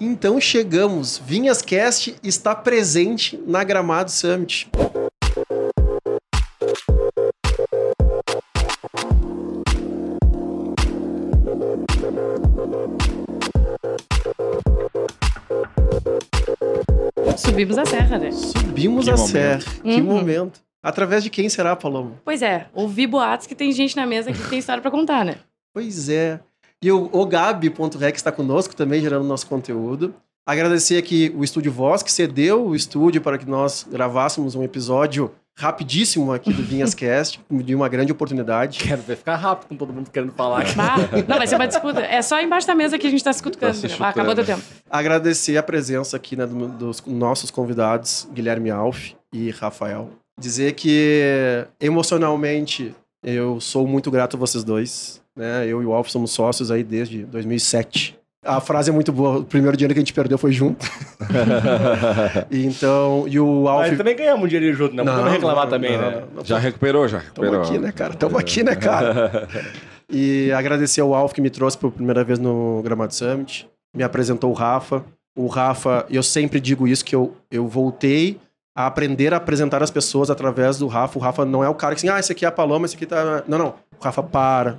Então chegamos. Vinhascast está presente na Gramado Summit. Subimos a serra, né? Subimos Que a momento. serra. Que Uhum. momento. Através de quem será, Paloma? Pois é, ouvi boatos que tem gente na mesa que tem história pra contar, né? Pois é. E o, o Gabi.rec está conosco também, gerando nosso conteúdo. Agradecer aqui o Estúdio Voz, que cedeu o estúdio para que nós gravássemos um episódio rapidíssimo aqui do Vinhascast. Me deu uma grande oportunidade. Quero ver ficar rápido com todo mundo querendo falar. aqui. Não, vai ser uma disputa. É só embaixo da mesa que a gente tá se cutucando. Tá se né? Ah, Acabou chutando. do tempo. Agradecer a presença aqui né, do- dos nossos convidados, Guilherme Alf e Rafael. Dizer que emocionalmente eu sou muito grato a vocês dois. Né? Eu e o Alf somos sócios aí desde 2007. A frase é muito boa. O primeiro dinheiro que a gente perdeu foi junto. E então, e o Alf. Mas também ganhamos um dinheiro junto, não, podemos reclamar não, também, não, né? não. Já recuperou, já recuperou. Estamos aqui, né, cara? Estamos aqui, né, cara? E agradecer ao Alf que me trouxe pela primeira vez no Gramado Summit. Me apresentou o Rafa. O Rafa, eu sempre digo isso, que eu, eu voltei a aprender a apresentar as pessoas através do Rafa. O Rafa não é o cara que assim, ah, esse aqui é a Paloma, esse aqui tá... Não, não. O Rafa para,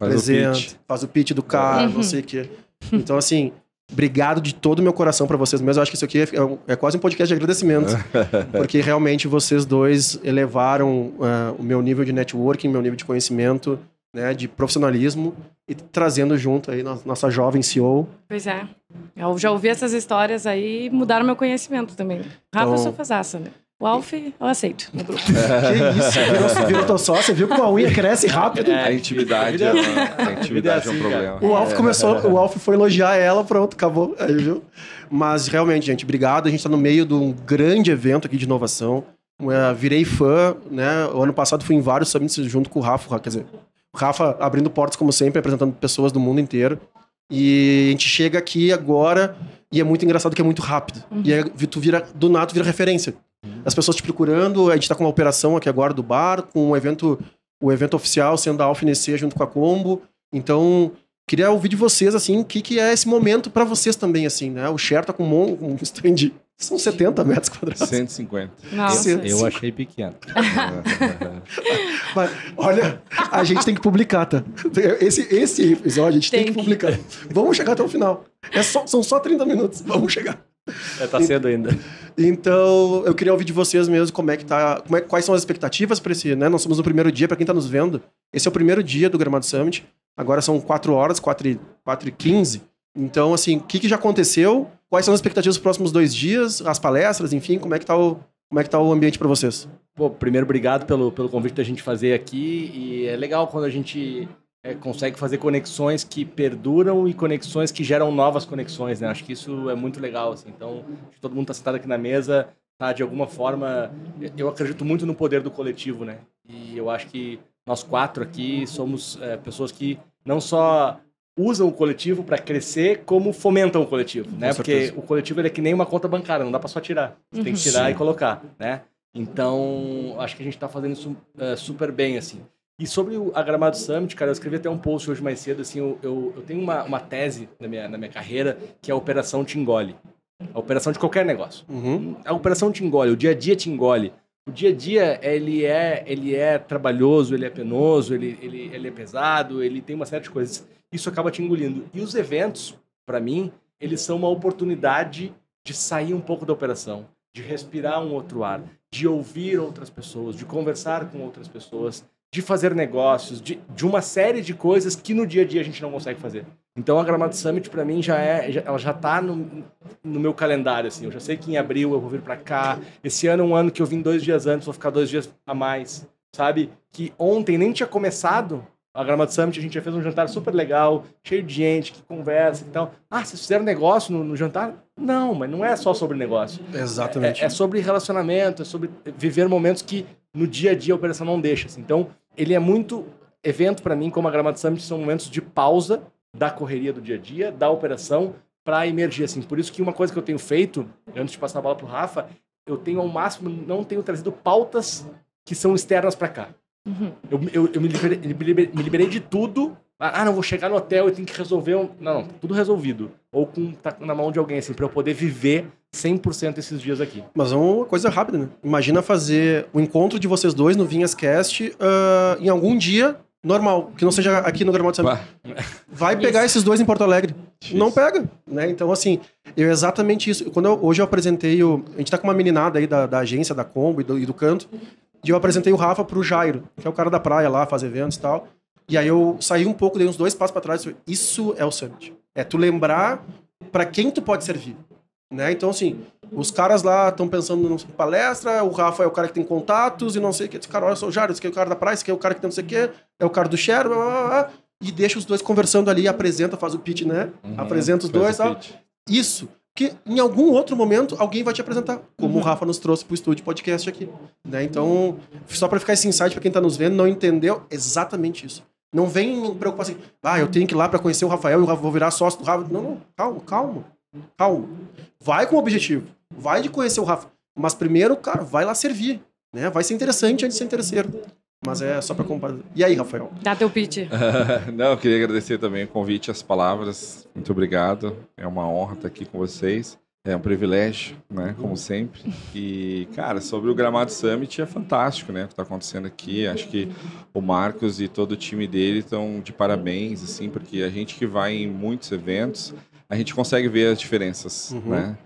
Faz o apresenta, pitch. faz o pitch do cara, Uhum. não sei o quê. Então, assim, obrigado de todo o meu coração pra vocês mesmo. Eu acho que isso aqui é, um- é quase um podcast de agradecimento. porque realmente vocês dois elevaram ah, o meu nível de networking, meu nível de conhecimento, né, de profissionalismo e trazendo junto aí no- nossa jovem CEO. Pois é. Eu já ouvi essas histórias aí e mudaram meu conhecimento também. Rafa, eu Então- sou fazaça, né? O Alf, eu aceito no grupo. Que isso, virou, virou teu sócio, viu como a unha cresce rápido. A intimidade, é, uma- a intimidade é um assim, problema. O Alf começou, o Alf foi elogiar ela, pronto, acabou. Aí, viu? Mas realmente, gente, obrigado. A gente está no meio de um grande evento aqui de inovação. É, virei fã, né? O ano passado fui em vários summits junto com o Rafa, quer dizer, o Rafa abrindo portas como sempre, apresentando pessoas do mundo inteiro. E a gente chega aqui agora e é muito engraçado que é muito rápido. E aí tu vira, do nada, tu vira referência. As pessoas te procurando, a gente tá com uma operação aqui agora do bar, com um evento, o evento oficial sendo a Alfinecer junto com a Combo. Então, queria ouvir de vocês, assim, o que, que é esse momento pra vocês também, assim, né? O Cher tá com um, um stand, são 70 metros quadrados. 150. Nossa. Sim. Eu achei pequeno. Mas, olha, a gente tem que publicar, tá? Esse, esse episódio a gente tem, Tem que que. publicar. Vamos chegar até o final. É só- são só 30 minutos, vamos chegar. É, tá cedo ainda. Então, eu queria ouvir de vocês mesmo como é que tá, como é, quais são as expectativas para esse, né? Nós somos no primeiro dia, para quem tá nos vendo. Esse é o primeiro dia do Gramado Summit. Agora são 4 horas, 4 e, 4 e 15. Então, assim, o que, que já aconteceu? Quais são as expectativas dos próximos dois dias? As palestras, enfim, como é que tá o, como é que tá o ambiente para vocês? Pô, primeiro, obrigado pelo, pelo convite da gente fazer aqui. E é legal quando a gente é, consegue fazer conexões que perduram e conexões que geram novas conexões, né? Acho que isso é muito legal, assim. Então, todo mundo está sentado aqui na mesa, tá de alguma forma. Eu acredito muito no poder do coletivo, né? E eu acho que nós quatro aqui somos é, pessoas que não só usam o coletivo para crescer, como fomentam o coletivo, né? Porque o coletivo é que nem uma conta bancária, não dá para só tirar. Você tem que tirar e colocar, né? Então, acho que a gente está fazendo isso é, super bem, assim. E sobre o, a Gramado Summit, cara, eu escrevi até um post hoje mais cedo, assim, eu, eu, eu tenho uma, uma tese na minha, na minha carreira, que é a Operação Te Engole. A operação de qualquer negócio. Uhum. A operação te engole, o dia a dia te engole. O dia a dia, ele é, ele é trabalhoso, ele é penoso, ele, ele, ele é pesado, ele tem uma série de coisas. Isso acaba te engolindo. E os eventos, para mim, eles são uma oportunidade de sair um pouco da operação, de respirar um outro ar, de ouvir outras pessoas, de conversar com outras pessoas, de fazer negócios, de, de uma série de coisas que no dia a dia a gente não consegue fazer. Então a Gramado Summit para mim já é, já- ela já tá no, no meu calendário assim. Eu já sei que em abril eu vou vir para cá. Esse ano é um ano que eu vim dois dias antes, vou ficar dois dias a mais, sabe? Que ontem nem tinha começado a Gramado Summit, a gente já fez um jantar super legal, cheio de gente que conversa e tal. Ah, vocês fizeram negócio no, no jantar? Não, mas não é só sobre negócio. Exatamente. É, é sobre relacionamento, é sobre viver momentos que no dia a dia a operação não deixa. assim. Então, ele é muito evento para mim, como a Gramado Summit, são momentos de pausa da correria do dia a dia, da operação, para emergir. Assim. Por isso que uma coisa que eu tenho feito, antes de passar a bola pro Rafa, eu tenho ao máximo, não tenho trazido pautas que são externas para cá. Uhum. Eu, eu, eu me, liberei, me liberei- me liberei de tudo Ah, não, vou chegar no hotel e tenho que resolver. Um... Não, não, tudo resolvido. Ou com, tá na mão de alguém, assim, pra eu poder viver 100% esses dias aqui. Mas é uma coisa rápida, né? Imagina fazer o encontro de vocês dois no Vinhas Cast ah, em algum dia normal, que não seja aqui no Gramado Summit. Bah, Vai pegar esses dois em Porto Alegre. Difícil. Não pega, né? Então, assim, eu exatamente isso. Quando eu- hoje eu apresentei o... A gente tá com uma meninada aí da, da agência, da Combo e do, e do Canto. E eu apresentei o Rafa pro Jairo, que é o cara da praia lá, faz eventos e tal. E aí eu saí um pouco, dei uns dois passos pra trás. e falei, Isso é o Summit. É tu lembrar pra quem tu pode servir. Né? Então, assim, os caras lá estão pensando em palestra, o Rafa é o cara que tem contatos e não sei o que. Esse cara, olha só, o Jairo, esse aqui é o cara da praia, esse aqui é o cara que tem não sei o que, é o cara do share, blá, blá, blá, blá, e deixa os dois conversando ali, apresenta, faz o pitch, né? Uhum. apresenta os dois e tal. Isso. Que em algum outro momento alguém vai te apresentar, como o Rafa nos trouxe pro estúdio podcast aqui. Né? Então, só pra ficar esse insight pra quem tá nos vendo, não entendeu exatamente isso. Não vem preocupar assim, ah, eu tenho que ir lá pra conhecer o Rafael e vou virar sócio do Rafa. Não, não, calma, calma. Calma. Vai com o objetivo. Vai de conhecer o Rafa. Mas primeiro, cara, vai lá servir. Né? Vai ser interessante antes de ser interesseiro. Mas é só pra comparar. E aí, Rafael? Dá teu pitch. Não, eu queria agradecer também o convite, as palavras. Muito obrigado. É uma honra estar aqui com vocês. É um privilégio, né? Como sempre. E, cara, sobre o Gramado Summit é fantástico, né? O que está acontecendo aqui. Acho que o Marcos e todo o time dele estão de parabéns, assim, porque a gente que vai em muitos eventos, a gente consegue ver as diferenças, Uhum. né?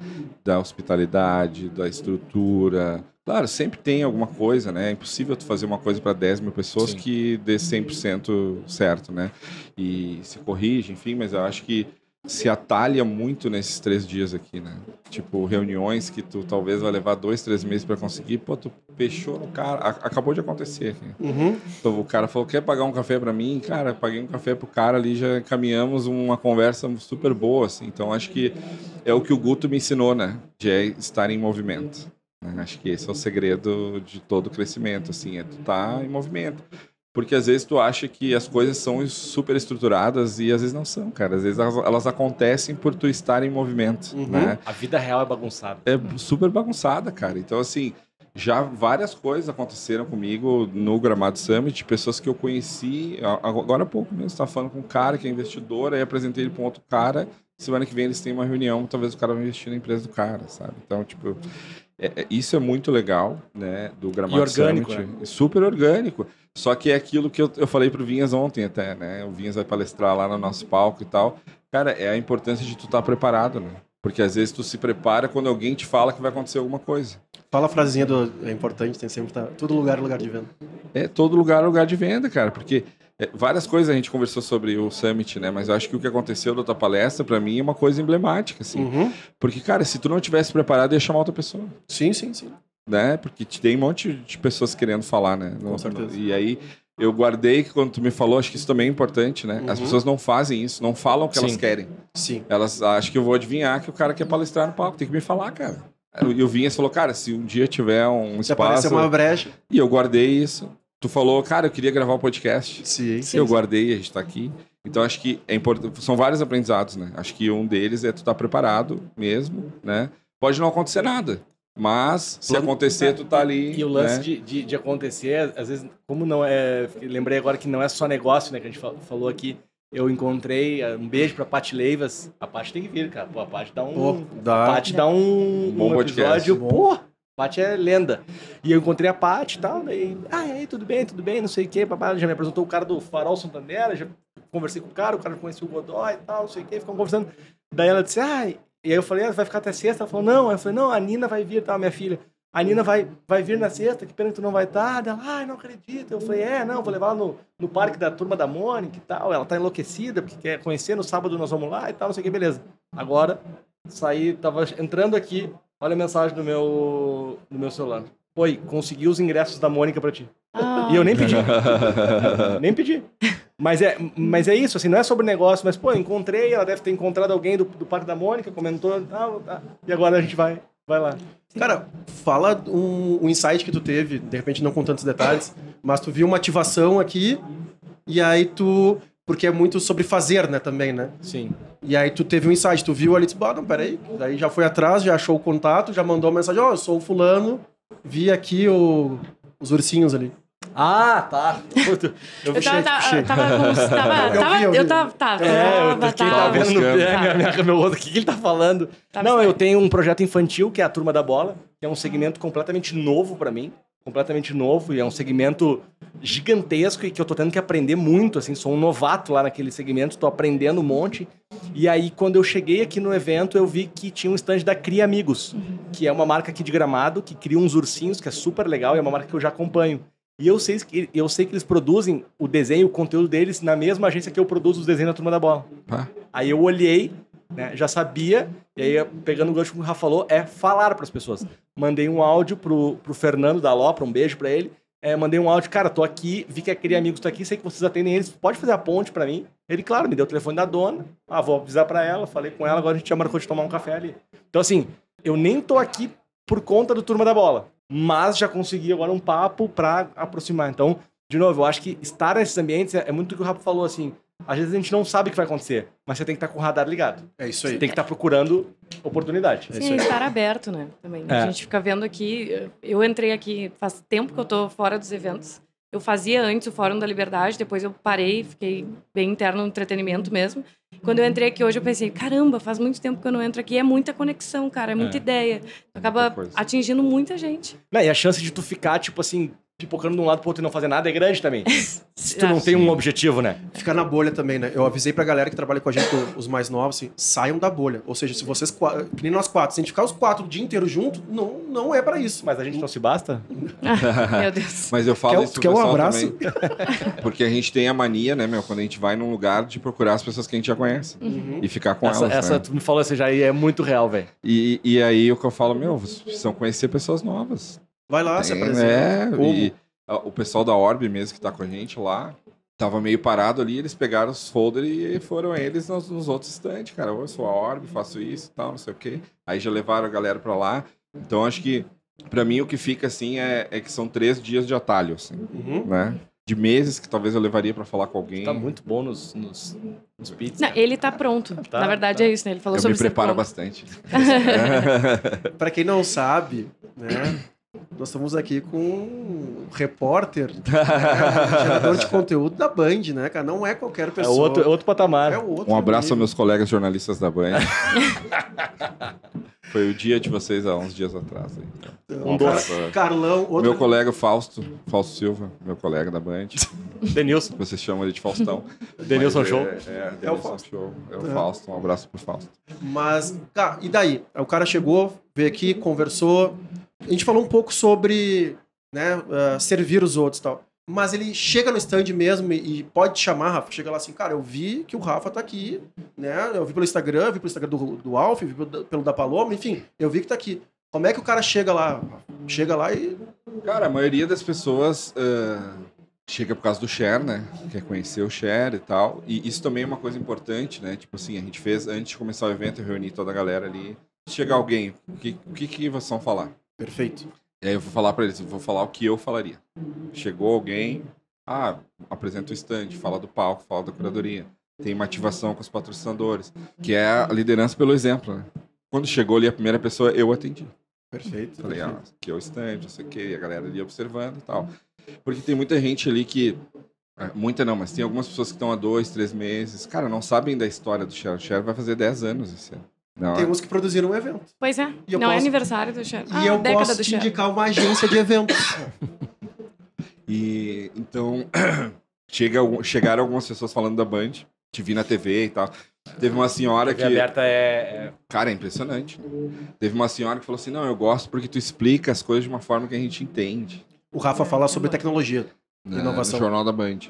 Da hospitalidade, da estrutura. Claro, sempre tem alguma coisa, né? É impossível tu fazer uma coisa para 10 mil pessoas Sim. que dê 100% certo, né? E se corrige, enfim, mas eu acho que se atalha muito nesses três dias aqui, né? Tipo, reuniões que tu talvez vai levar dois, três meses para conseguir, pô, tu fechou no cara. A- acabou de acontecer aqui. Uhum. Então, o cara falou: quer pagar um café para mim? Cara, paguei um café pro cara ali, já caminhamos uma conversa super boa, assim. Então, acho que é o que o Guto me ensinou, né? De é estar em movimento. né? Acho que esse é o segredo de todo o crescimento, assim, é tu estar em movimento. Porque às vezes tu acha que as coisas são super estruturadas e às vezes não são, cara. Às vezes elas, elas acontecem por tu estar em movimento, Uhum. né? A vida real é bagunçada. é super bagunçada, cara. Então, assim, já várias coisas aconteceram comigo no Gramado Summit, pessoas que eu conheci, agora há pouco mesmo, estava falando com um cara que é investidor, aí apresentei ele para um outro cara, semana que vem eles têm uma reunião, talvez o cara vai investir na empresa do cara, sabe? Então, tipo, é- é- isso é muito legal, né, do Gramado E orgânico, Summit. É super orgânico. Só que é aquilo que eu, eu falei pro Vinhas ontem até, né? O Vinhas vai palestrar lá no nosso palco e tal. Cara, é a importância de tu estar preparado, né? Porque às vezes tu se prepara quando alguém te fala que vai acontecer alguma coisa. Fala a frasezinha do. É importante, tem sempre. Tá, todo lugar é lugar de venda. É todo lugar é lugar de venda, cara. Porque é, várias coisas a gente conversou sobre o Summit, né? Mas eu acho que o que aconteceu da tua palestra, pra mim, é uma coisa emblemática, assim. Uhum. Porque, cara, se tu não tivesse preparado, ia chamar outra pessoa. Sim, sim, sim. né? Porque te- tem um monte de pessoas querendo falar, né? Com certeza. E aí eu guardei que quando tu me falou, acho que isso também é importante, né? As Uhum. pessoas não fazem isso, não falam o que elas Sim. querem. Sim. Elas acham que eu vou adivinhar que o cara quer palestrar no palco, tem que me falar, cara. E o Vinhas falou, cara, se um dia tiver um Se aparecer espaço. uma brecha. E eu guardei isso. Tu falou, cara, eu queria gravar o podcast. Sim. eu guardei, a gente tá aqui. Então acho que é importante. São vários aprendizados, né? Acho que um deles é tu estar preparado mesmo, né? Pode não acontecer nada. Mas se acontecer, tu tá ali. E o lance né? de, de, de acontecer, às vezes, como não é. Lembrei agora que não é só negócio, né? Que a gente fa- falou aqui. Eu encontrei. eh, Um beijo pra Paty Leivas. A Paty tem que vir, cara. Pô, a Paty dá um. Pô, A dá. Paty dá um, Bom um podcast. episódio. Pô, a Paty é lenda. E eu encontrei a Paty e tal. Daí, ah, e aí, tudo bem, tudo bem, não sei o quê. Papai já me apresentou o cara do Farol Santander. Já conversei com o cara, o cara conhecia o Godoy e tal, não sei o quê. Ficamos conversando. Daí ela disse, ah, e aí eu falei, ah, vai ficar até sexta? Ela falou, não. Eu falei, não, a Nina vai vir, tá, minha filha. A Nina vai, vai vir na sexta, que pena que tu não vai estar. Ela, ai, não acredito. Eu falei, é, não, vou levar ela no, no parque da turma da Mônica e tal. Ela tá enlouquecida, porque quer conhecer, no sábado nós vamos lá e tal, não sei o que, beleza. Agora, saí, tava entrando aqui, olha a mensagem do meu, do meu celular. Oi, consegui os ingressos da Mônica pra ti. Ah, E eu nem pedi. nem pedi. Mas é, mas é isso, assim, não é sobre negócio, mas, pô, encontrei, ela deve ter encontrado alguém do, do Parque da Mônica, comentou, tal, tá, e agora a gente vai, vai lá. Cara, fala um, um insight que tu teve, de repente não com tantos detalhes, mas tu viu uma ativação aqui, e aí tu. Porque é muito sobre fazer, né, também, né? Sim. E aí tu teve um insight, tu viu ali disse, ah, não, peraí. Daí já foi atrás, já achou o contato, já mandou uma mensagem, ó, eu sou o fulano, vi aqui o- os ursinhos ali. Ah, tá. Eu, Eu tava, tava, cheguei- tava, tava, Eu tava- vi, eu vi. eu tava, tava, É, eu tava, quem tá tava. vendo no buscando. é, minha, minha, meu outro, o que, que ele tá falando? Tava Não, eu tenho um projeto infantil, que é a Turma da Bola, que é um segmento completamente novo pra mim. Completamente novo, e é um segmento gigantesco e que eu tô tendo que aprender muito, assim, sou um novato lá naquele segmento, tô aprendendo um monte. E aí, quando eu cheguei aqui no evento, eu vi que tinha um stand da Cria Amigos, que é uma marca aqui de Gramado, que cria uns ursinhos, que é super legal, e é uma marca que eu já acompanho. E eu sei que, eu sei que eles produzem o desenho, o conteúdo deles na mesma agência que eu produzo os desenhos da Turma da Bola. Pá. Aí eu olhei, né, já sabia, e aí pegando o gancho que o Rafa falou, é falar para as pessoas. Mandei um áudio pro, pro Fernando da Lopra, um beijo para ele. É, mandei um áudio, cara, tô aqui, vi que a Cria Amigos tá aqui, sei que vocês atendem eles, pode fazer a ponte para mim? Ele, claro, me deu o telefone da dona, ah, vou avisar para ela, falei com ela, agora a gente já marcou de tomar um café ali. Então, assim, eu nem tô aqui por conta do Turma da Bola, mas já consegui agora um papo para aproximar. Então, de novo, eu acho que estar nesses ambientes é, é muito o que o Rafa falou, assim, às vezes a gente não sabe o que vai acontecer, mas você tem que estar com o radar ligado. É isso Você aí. tem que estar procurando oportunidade. É isso Sim, estar aberto, né? Também. É. A gente fica vendo aqui. Eu entrei aqui faz tempo que eu tô fora dos eventos. Eu fazia antes o Fórum da Liberdade, depois eu parei, fiquei bem interno no entretenimento mesmo. Quando eu entrei aqui hoje, eu pensei, caramba, faz muito tempo que eu não entro aqui. É muita conexão, cara, é muita É. ideia. Tu acaba Muita atingindo muita gente. Não, e a chance de tu ficar, tipo assim, pipocando de um lado pro outro e não fazer nada é grande também. Se tu não tem um objetivo, né? Ficar na bolha também, né? Eu avisei pra galera que trabalha com a gente, os mais novos, assim, saiam da bolha. Ou seja, se vocês, que nem nós quatro, se a gente ficar os quatro o dia inteiro junto, não, não é pra isso. Mas a gente não se basta? Meu Deus. Mas eu falo Quer- isso quer um abraço? também, porque a gente tem a mania, né, meu, quando a gente vai num lugar de procurar as pessoas que a gente já conhece Uhum. e ficar com essa, elas, essa né? tu me falou, essa já aí é muito real, velho. E, e aí o que eu falo, meu, vocês precisam conhecer pessoas novas. Vai lá, se Tem, apresenta. é, Como? e a- o pessoal da Orb mesmo que tá com a gente lá, tava meio parado ali, eles pegaram os folders e foram eles nos, nos outros stands, cara. Eu sou a Orb, faço isso e tal, não sei o quê. Aí já levaram a galera pra lá. Então acho que, pra mim, o que fica assim é, é que são três dias de atalho, assim, Uhum. né? De meses que talvez eu levaria pra falar com alguém. Tá muito bom nos, nos, nos pits. Não, ele tá pronto. Tá, Na verdade tá. é isso, né? Ele falou Eu sobre me preparo bastante. Pra quem não sabe, né? Nós estamos aqui com um repórter, né, gerador de conteúdo da Band, né, cara? Não é qualquer É pessoa. outro, é outro patamar. É outro Um abraço aos meus colegas jornalistas da Band. Foi o dia de vocês há uns dias atrás. Então, Um doce. abraço. Carlão, outro. Meu colega Fausto, Fausto Silva, meu colega da Band. Denilson. Vocês chamam ele de Faustão. Denilson Mas Show. É, é, É o Fausto. Show. É o É. Fausto. Um abraço pro Fausto. Mas, cara, e daí? Aí O cara chegou, veio aqui, conversou. A gente falou um pouco sobre né, ah, servir os outros e tal. Mas ele chega no stand mesmo e, pode te chamar, Rafa. Chega lá assim, cara, eu vi que o Rafa tá aqui, né? Eu vi pelo Instagram, vi pelo Instagram do, do Alf, vi pelo, pelo da Paloma, enfim, eu vi que tá aqui. Como é que o cara chega lá? Chega lá e. Cara, a maioria das pessoas ah, chega por causa do share, né? Quer conhecer o share e tal. E isso também é uma coisa importante, né? Tipo assim, a gente fez, antes de começar o evento, eu reuni toda a galera ali. Se chegar alguém, o que, o que, que vocês vão falar? Perfeito. E aí eu vou falar pra eles, vou falar o que eu falaria. Chegou alguém, ah, apresenta o stand, fala do palco, fala da curadoria. Tem uma ativação com os patrocinadores, que é a liderança pelo exemplo, né? Quando chegou ali a primeira pessoa, eu atendi. Perfeito. Falei, ah, aqui é o stand, não sei o quê, e a galera ali observando e tal. Porque tem muita gente ali que. é, Muita não, mas tem algumas pessoas que estão há dois, três meses. Cara, não sabem da história do Cher. O Cher vai fazer 10 anos esse ano. Não, Tem uns que produziram um evento. Pois é. E não é posso- aniversário do Cher. e Ah, eu década posso do te Cher. indicar uma agência de eventos. E então chega, chegaram algumas pessoas falando da Band, te vi na TV e tal. Teve uma senhora que. Aberta é, Cara, é impressionante. Teve uma senhora que falou assim: não, eu gosto porque tu explica as coisas de uma forma que a gente entende. O Rafa fala sobre tecnologia. né, Inovação. No Jornal da Band.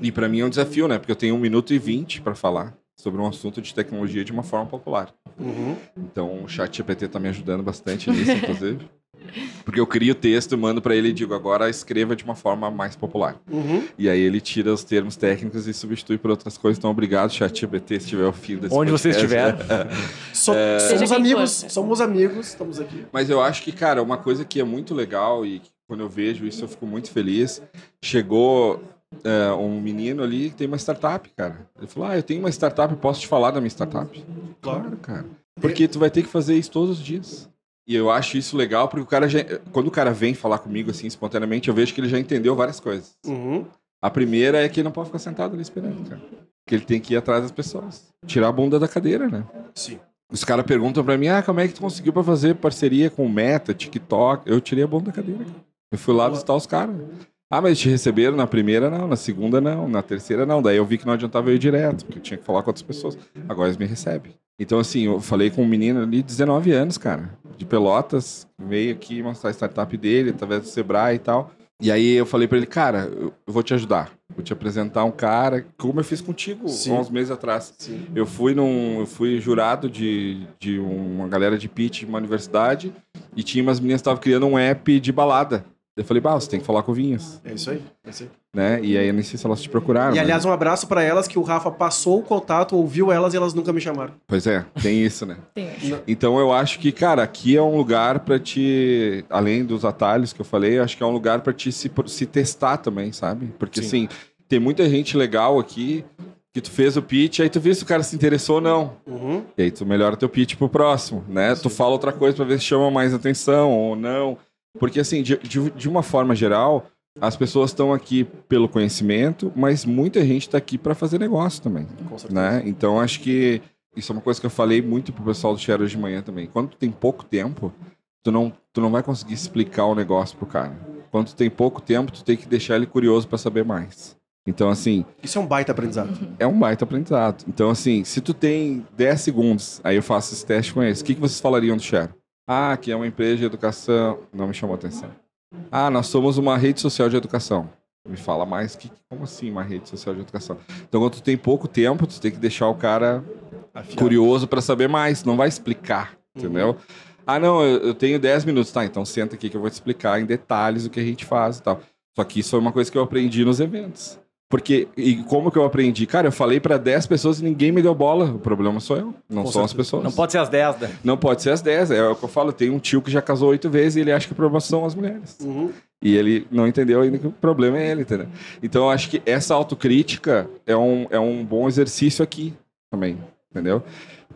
E pra mim é um desafio, né? Porque eu tenho um minuto e vinte pra falar sobre um assunto de tecnologia de uma forma popular. Uhum. Então o chat GPT tá me ajudando bastante nisso, inclusive. Porque eu crio o texto, mando pra ele e digo, agora escreva de uma forma mais popular. Uhum. E aí ele tira os termos técnicos e substitui por outras coisas. Então obrigado, chat GPT, se tiver o fim desse Onde você podcast. estiver. So- Seja somos amigos, for. somos amigos, estamos aqui. Mas eu acho que, cara, uma coisa que é muito legal e que quando eu vejo isso eu fico muito feliz. Chegou é, um menino ali que tem uma startup, cara. Ele falou: Ah, eu tenho uma startup, posso te falar da minha startup? Claro, cara. Porque tu vai ter que fazer isso todos os dias. E eu acho isso legal porque o cara já, quando o cara vem falar comigo assim espontaneamente, eu vejo que ele já entendeu várias coisas. Uhum. A primeira é que ele não pode ficar sentado ali esperando, cara. Que ele tem que ir atrás das pessoas. Tirar a bunda da cadeira, né? Sim. Os caras perguntam pra mim, ah, como é que tu conseguiu pra fazer parceria com o Meta, TikTok? Eu tirei a bunda da cadeira. cara. Eu fui lá visitar os caras. Ah, mas te receberam na primeira não, na segunda não, na terceira não. Daí eu vi que não adiantava eu ir direto, porque eu tinha que falar com outras pessoas. Agora eles me recebem. Então, assim, eu falei com um menino ali de 19 anos, cara, de Pelotas, veio aqui mostrar a startup dele, através do Sebrae e tal. E aí eu falei pra ele, cara, eu eu vou te ajudar. Vou te apresentar um cara, como eu fiz contigo Sim. há uns meses atrás. Sim. Eu fui num, eu fui jurado de, de uma galera de pitch de uma universidade e tinha umas meninas que estavam criando um app de balada. Eu falei, bah, você tem que falar com o Vinhas, É isso aí. É isso aí. né? E aí eu nem sei se elas te procuraram. E né? aliás, um abraço pra elas que o Rafa passou o contato, ouviu elas e elas nunca me chamaram. Pois é, tem isso, né? Tem. Então eu acho que, cara, aqui é um lugar pra te, além dos atalhos que eu falei, eu acho que é um lugar pra te se, se testar também, sabe? Porque Sim. assim, tem muita gente legal aqui que tu fez o pitch, aí tu vê se o cara se interessou ou não. Uhum. E aí tu melhora teu pitch pro próximo, né? Tu fala outra coisa pra ver se chama mais atenção ou não. Porque assim, de, de, de uma forma geral, as pessoas estão aqui pelo conhecimento, mas muita gente tá aqui pra fazer negócio também, Com certeza. né? Então acho que isso é uma coisa que eu falei muito pro pessoal do Share hoje de manhã também. Quando tu tem pouco tempo, tu não, tu não vai conseguir explicar o negócio pro cara. Quando tu tem pouco tempo, tu tem que deixar ele curioso pra saber mais. Então, assim, Isso é um baita aprendizado. é um baita aprendizado. Então, assim, se tu tem 10 segundos, aí eu faço esse teste com eles, o que, que vocês falariam do Share? Ah, que é uma empresa de educação. Não me chamou atenção. Ah, nós somos uma rede social de educação. Me fala mais, que, como assim uma rede social de educação? Então, quando tu tem pouco tempo, tu tem que deixar o cara Afiado. curioso para saber mais, não vai explicar, entendeu? Ah, não, eu, eu tenho 10 minutos, tá? Então senta aqui que eu vou te explicar em detalhes o que a gente faz e tal. Só que isso foi uma coisa que eu aprendi nos eventos. Porque, e como que eu aprendi? Cara, eu falei para 10 pessoas e ninguém me deu bola. O problema sou eu, não Com são as pessoas. Não pode ser às 10, né? Não pode ser as 10. É o que eu falo. Tem um tio que já casou oito vezes e ele acha que o problema são as mulheres. Uhum. E ele não entendeu ainda que o problema é ele, entendeu? Então eu acho que essa autocrítica é um, é um bom exercício aqui também, entendeu?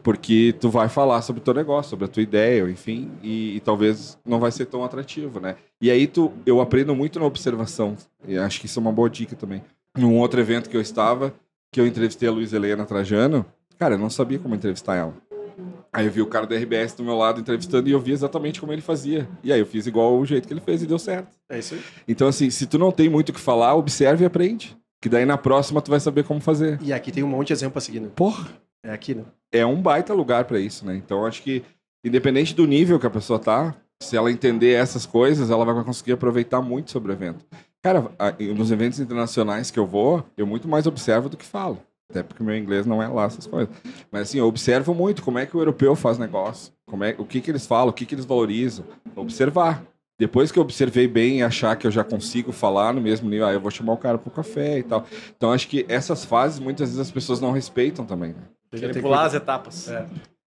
Porque tu vai falar sobre o teu negócio, sobre a tua ideia, enfim, e, e talvez não vai ser tão atrativo, né? E aí tu, eu aprendo muito na observação, e acho que isso é uma boa dica também. Num outro evento que eu estava, que eu entrevistei a Luiz Helena Trajano, cara, eu não sabia como entrevistar ela. Aí eu vi o cara do RBS do meu lado entrevistando e eu vi exatamente como ele fazia. E aí eu fiz igual o jeito que ele fez e deu certo. É isso aí. Então, assim, se tu não tem muito o que falar, observe e aprende. Que daí na próxima tu vai saber como fazer. E aqui tem um monte de exemplo a seguir, né? Porra, É aqui, né? é um baita lugar pra isso, né? Então, acho que, independente do nível que a pessoa tá, se ela entender essas coisas, ela vai conseguir aproveitar muito sobre o evento. Cara, nos eventos internacionais que eu vou, eu muito mais observo do que falo. Até porque meu inglês não é lá essas coisas. Mas assim, eu observo muito como é que o europeu faz negócio, como é, o que, que eles falam, o que, que eles valorizam. Observar. Depois que eu observei bem e achar que eu já consigo falar no mesmo nível, aí eu vou chamar o cara pro café e tal. Então acho que essas fases muitas vezes as pessoas não respeitam também. Né? Que pular cuidar. as etapas. É.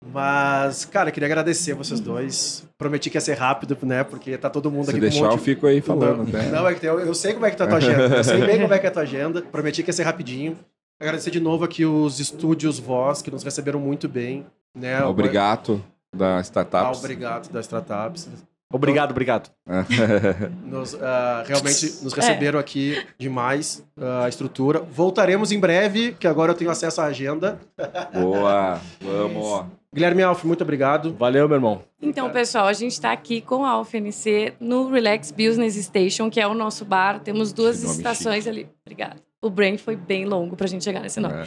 Mas, cara, queria agradecer vocês dois. Prometi que ia ser rápido, né? Porque tá todo mundo Se aqui deixar, com um eu monte... fico aí falando. Não, até. não, é que eu, eu sei como é que tá a tua agenda. Eu sei bem como é que é a tua agenda. Prometi que ia ser rapidinho. Agradecer de novo aqui os estúdios Voz, que nos receberam muito bem. Né? Obrigado da Ah, Startups. obrigado das startups. Obrigado, obrigado. Nos, ah, realmente nos receberam aqui demais ah, a estrutura. Voltaremos em breve, que agora eu tenho acesso à agenda. Boa, vamos. Guilherme Alf, muito obrigado. Valeu, meu irmão. Então, pessoal, a gente está aqui com a UFNC no Relax Business Station, que é o nosso bar. Temos duas estações ali. Obrigada. O brand foi bem longo para a gente chegar nesse nome. É.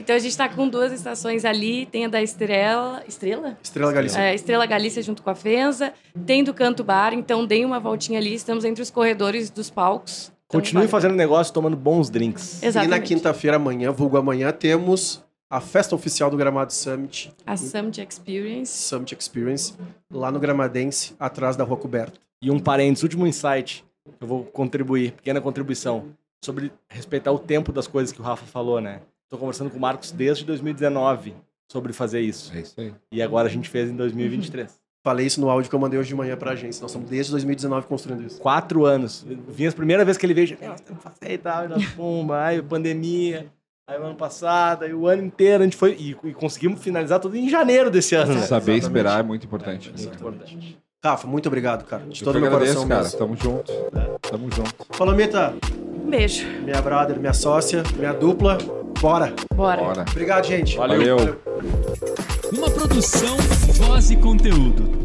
Então, a gente está com duas estações ali. Tem a da Estrela... Estrela? Estrela Galícia. É, Estrela Galícia junto com a Fenza. Tem do Canto Bar. Então, deem uma voltinha ali. Estamos entre os corredores dos palcos. Então, Continue vale- fazendo negócio, tomando bons drinks. E na Exatamente. quinta-feira amanhã, vulgo amanhã, temos a festa oficial do Gramado Summit, A Summit Experience. Summit Experience, lá no Gramadense, atrás da Rua Coberta. E um parênteses, último insight, que eu vou contribuir, pequena contribuição, sobre respeitar o tempo das coisas que o Rafa falou, né? Tô conversando com o Marcos desde 2019 sobre fazer isso. É isso aí. E agora a gente fez em 2023. Falei isso no áudio que eu mandei hoje de manhã pra agência. Nós estamos desde 2019 construindo isso. Quatro anos. Vinha a primeira vez que ele veio, "Meu, nós temos que fazer e tal, e nós, pumba, ai, pandemia. Aí o ano passado, aí o ano inteiro a gente foi. E, e conseguimos finalizar tudo em janeiro desse ano, né? Saber Exatamente. esperar é muito importante. Muito importante. Rafa, muito obrigado, cara. De Eu todo que o meu agradeço, coração cara. mesmo. Tamo junto. Tamo junto. Palomita, Um beijo. minha brother, minha sócia, minha dupla, bora. Bora. Bora. Obrigado, gente. Valeu. Valeu. Uma produção, voz e conteúdo.